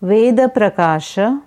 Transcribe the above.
Veda Prakasha